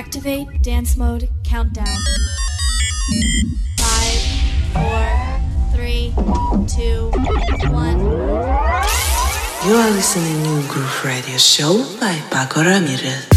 Activate dance mode countdown. Five, four, three, two, one. You are listening to Groove Radio Show by Pako Ramirez.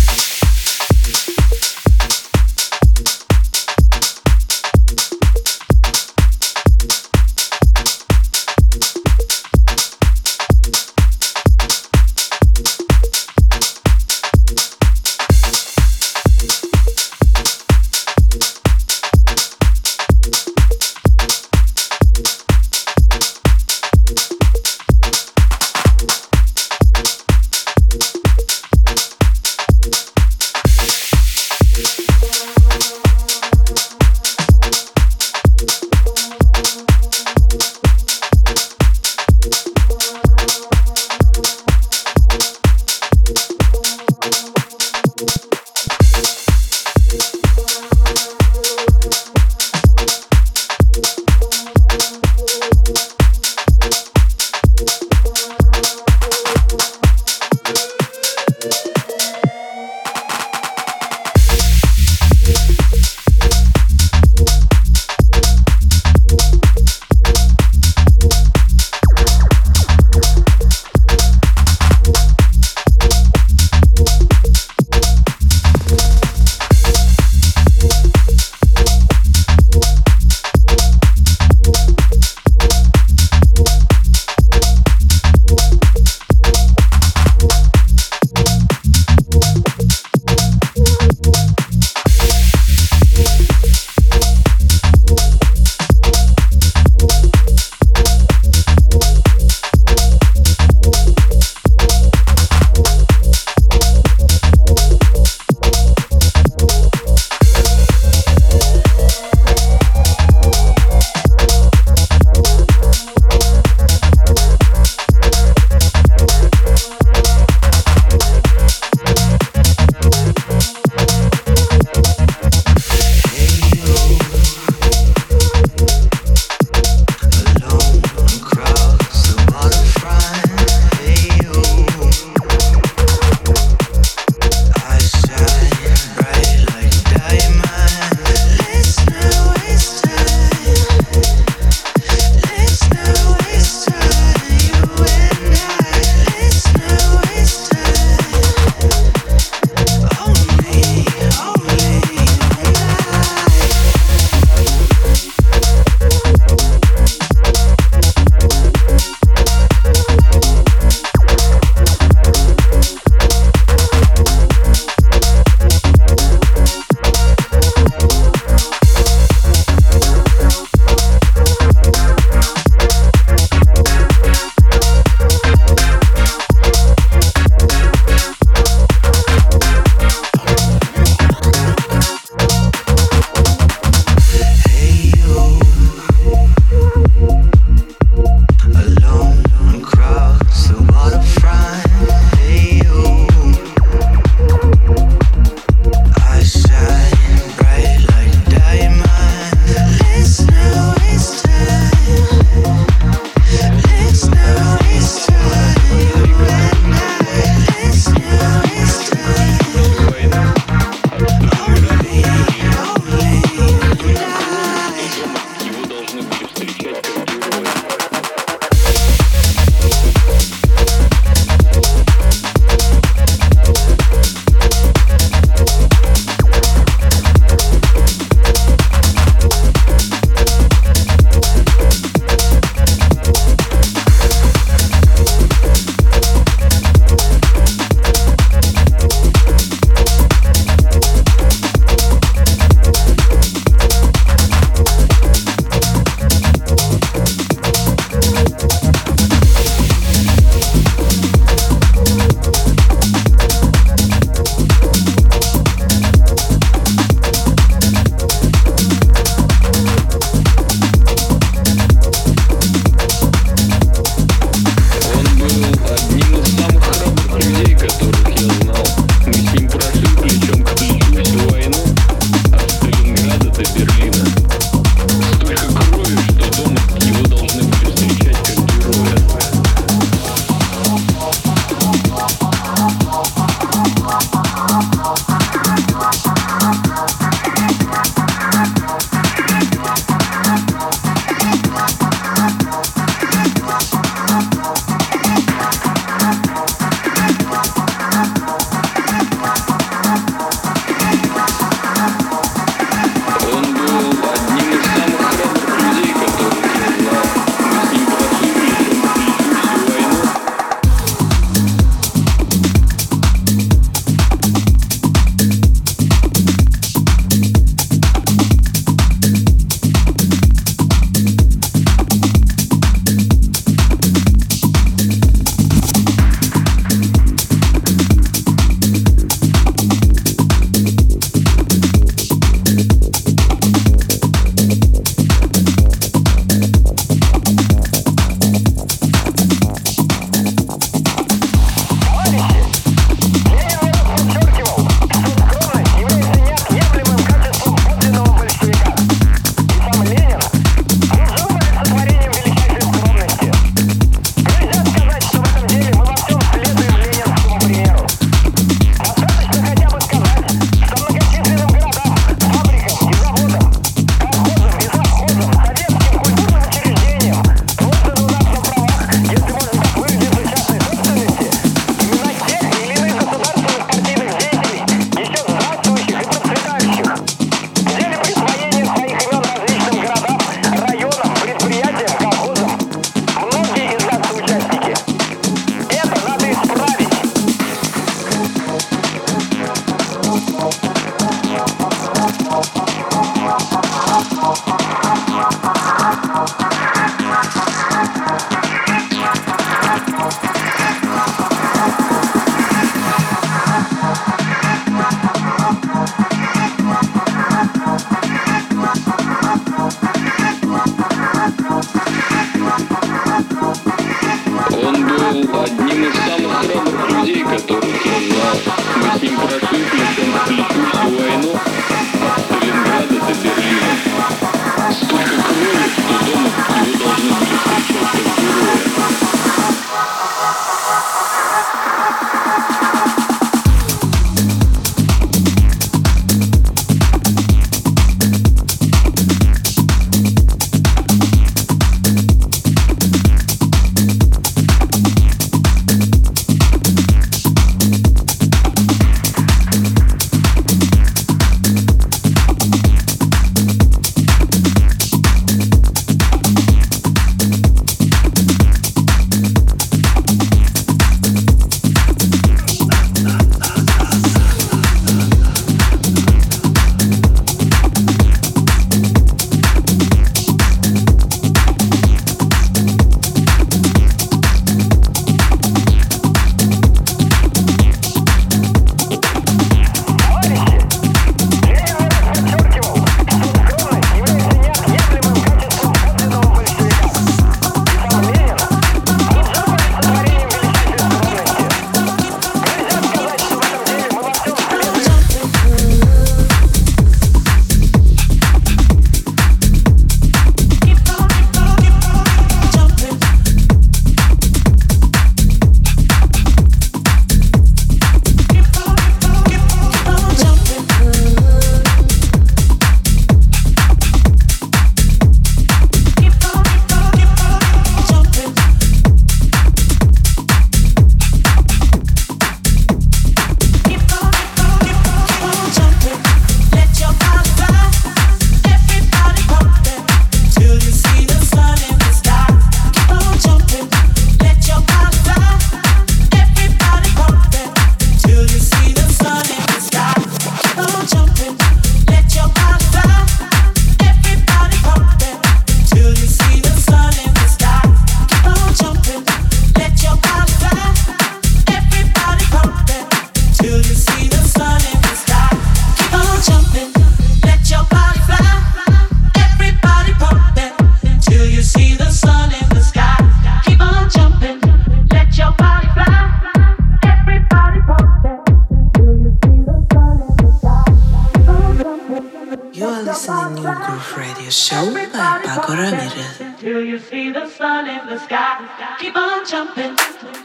jumping,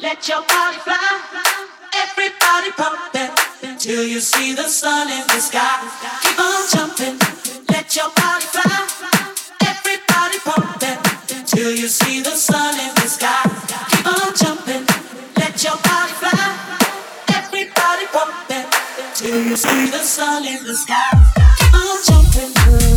let your body fly. Everybody pumping till you see the sun in the sky. Keep on jumping, let your body fly. Everybody pumping till you see the sun in the sky. Keep on jumping, let your body fly. Everybody pumping till you see the sun in the sky. Keep on jumping.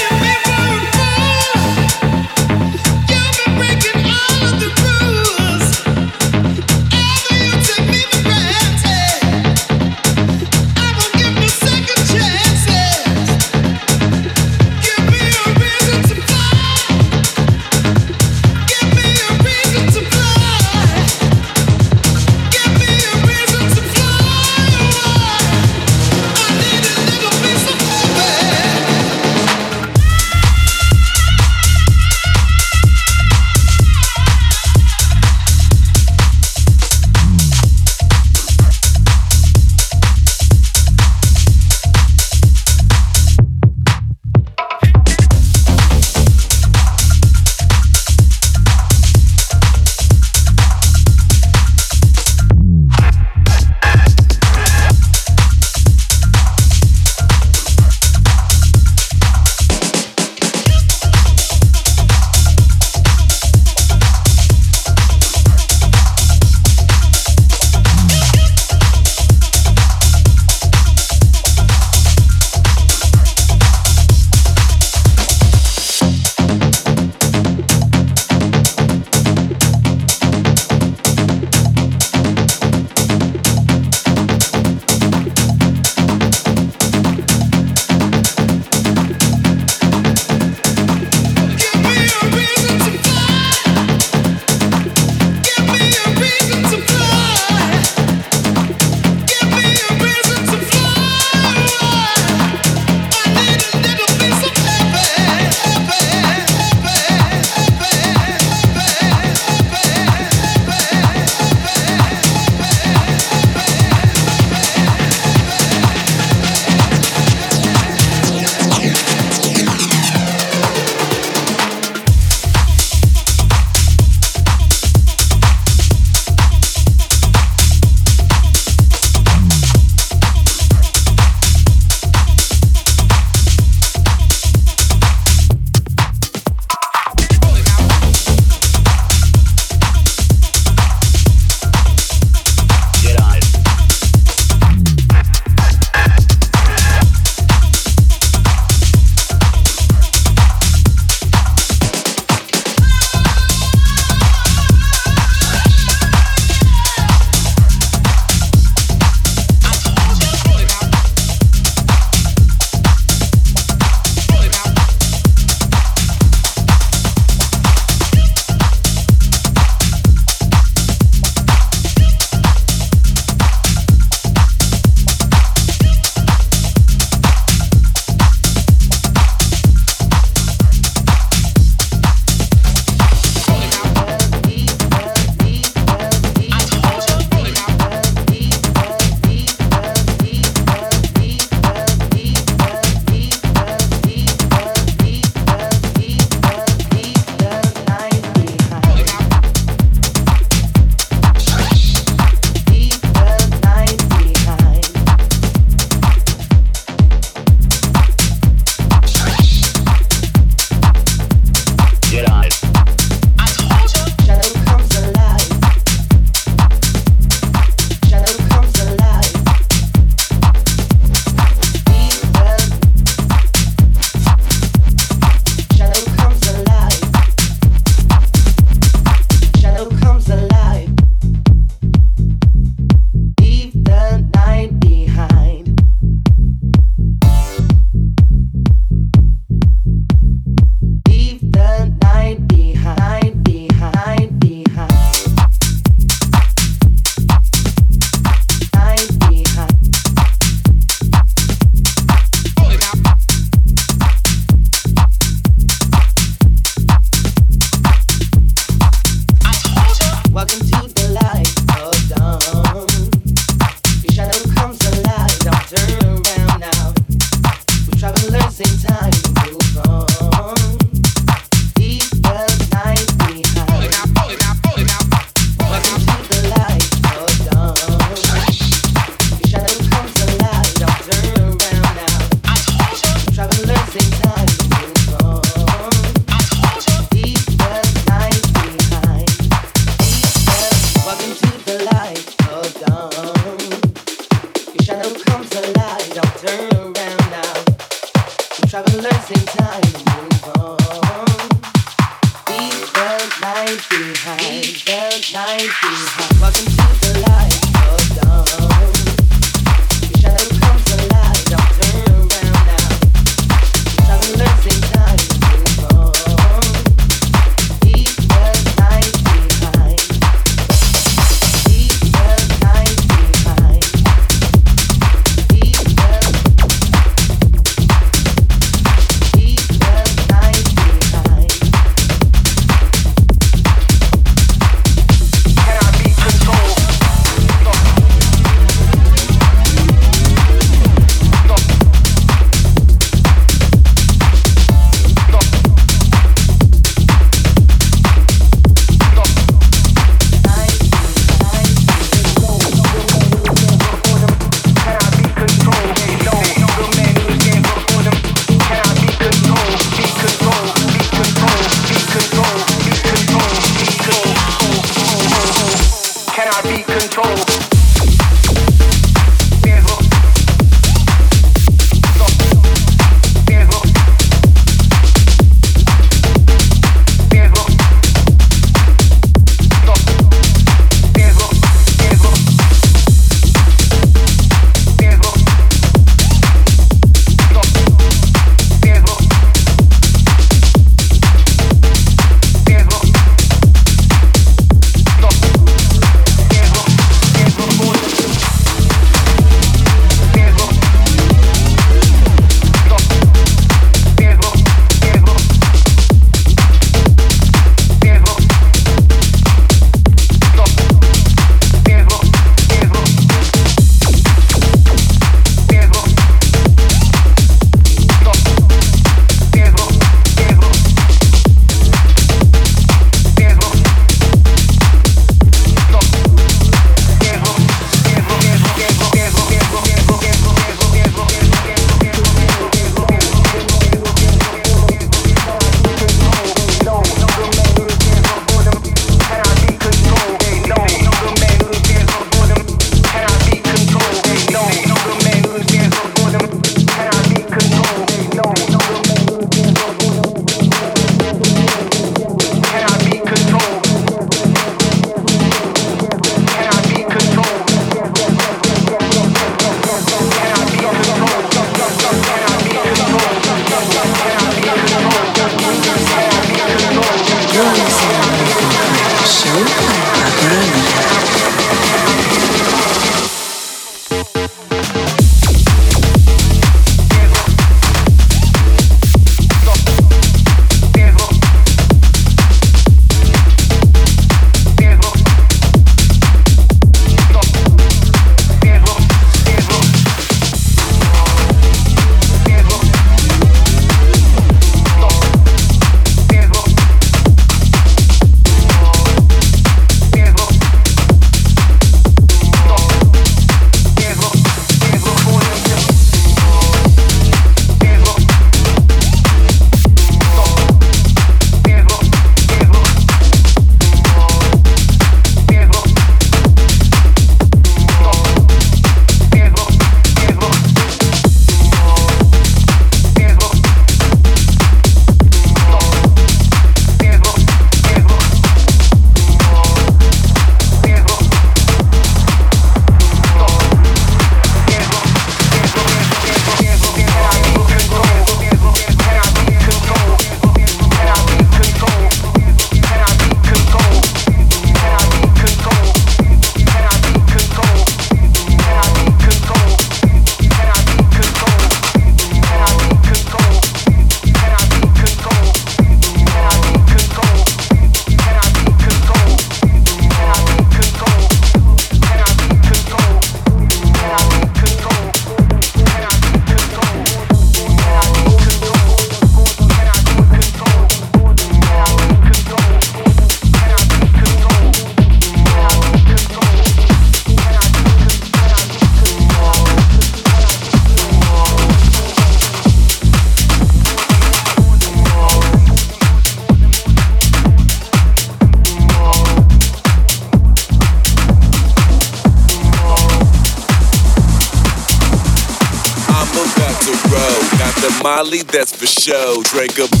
That's for show. Drink a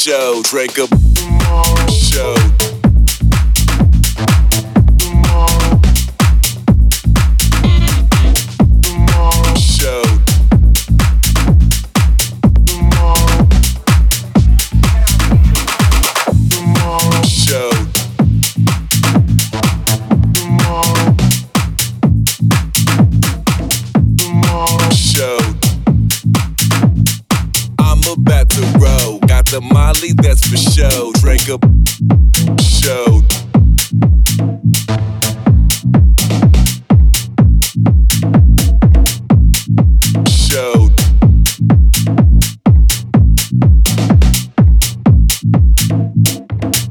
show. Drink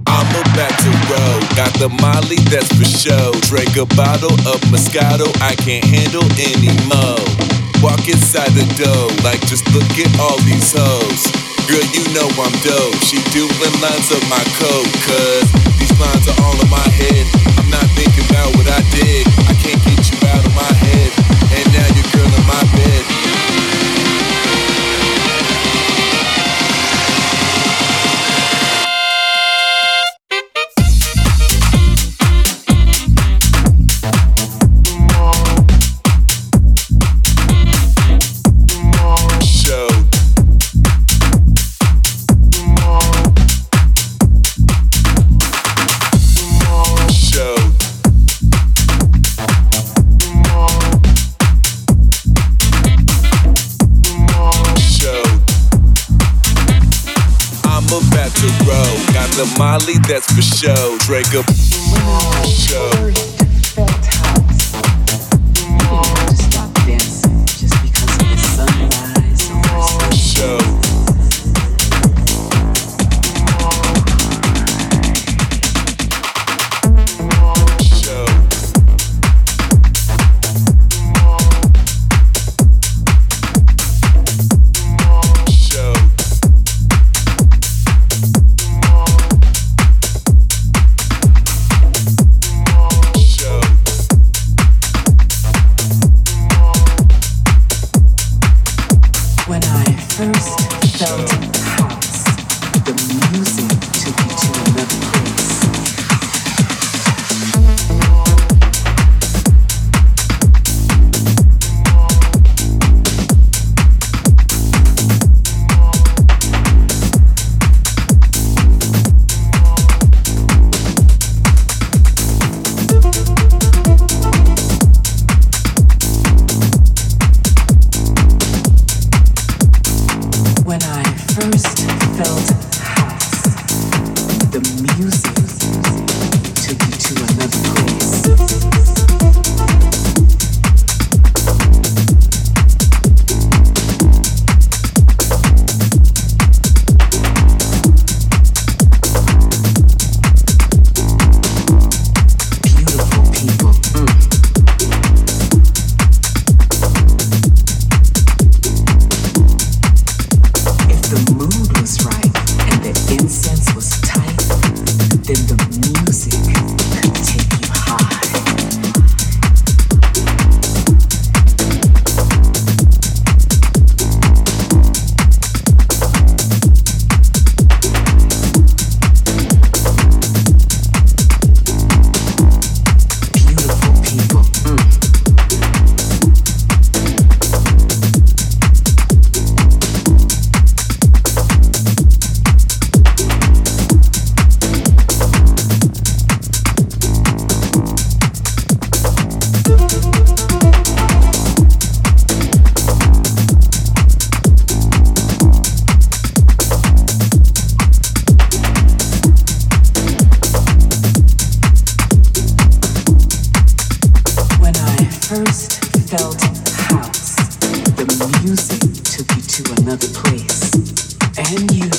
I'm about to roll. Got the Molly, that's for show. Drink a bottle of Moscato, I can't handle anymore. Walk inside the door, like just look at all these hoes. Girl, you know I'm dope. She doing lines of my code, cuz these lines are all in my head. I'm not thinking about what I did. I can't get you out of my head. That's for show. Drink a took you to another place, and you.